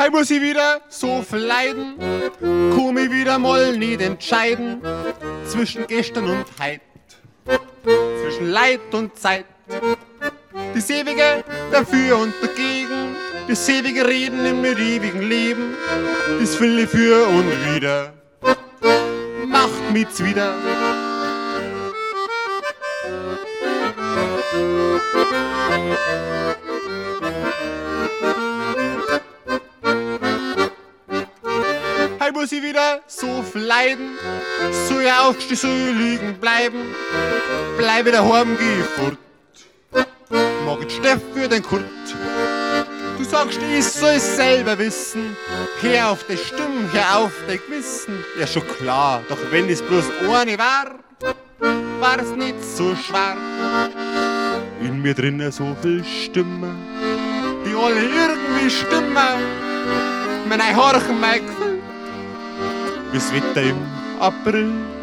Heim muss ich wieder so verleiden, komm ich wieder mal nicht entscheiden zwischen gestern und heut, zwischen Leid und Zeit. Das ewige dafür und dagegen, das ewige Reden im ewigen Leben, das viele für und wieder, macht mich wieder. Heim muss ich wieder so verleiden, soll ich aufstehen, ich liegen bleiben, bleibe daheim, geh fort. Mag ich Steff für den Kurt. Du sagst, ich soll es selber wissen. Hör auf die Stimme, hör auf dein Gewissen. Ja, schon klar, doch wenn es bloß eine war, war es nicht so schwer. In mir drinnen so viel Stimmen, die alle irgendwie stimmen. Mein Horchen, mein Gefühl, geswitter im April.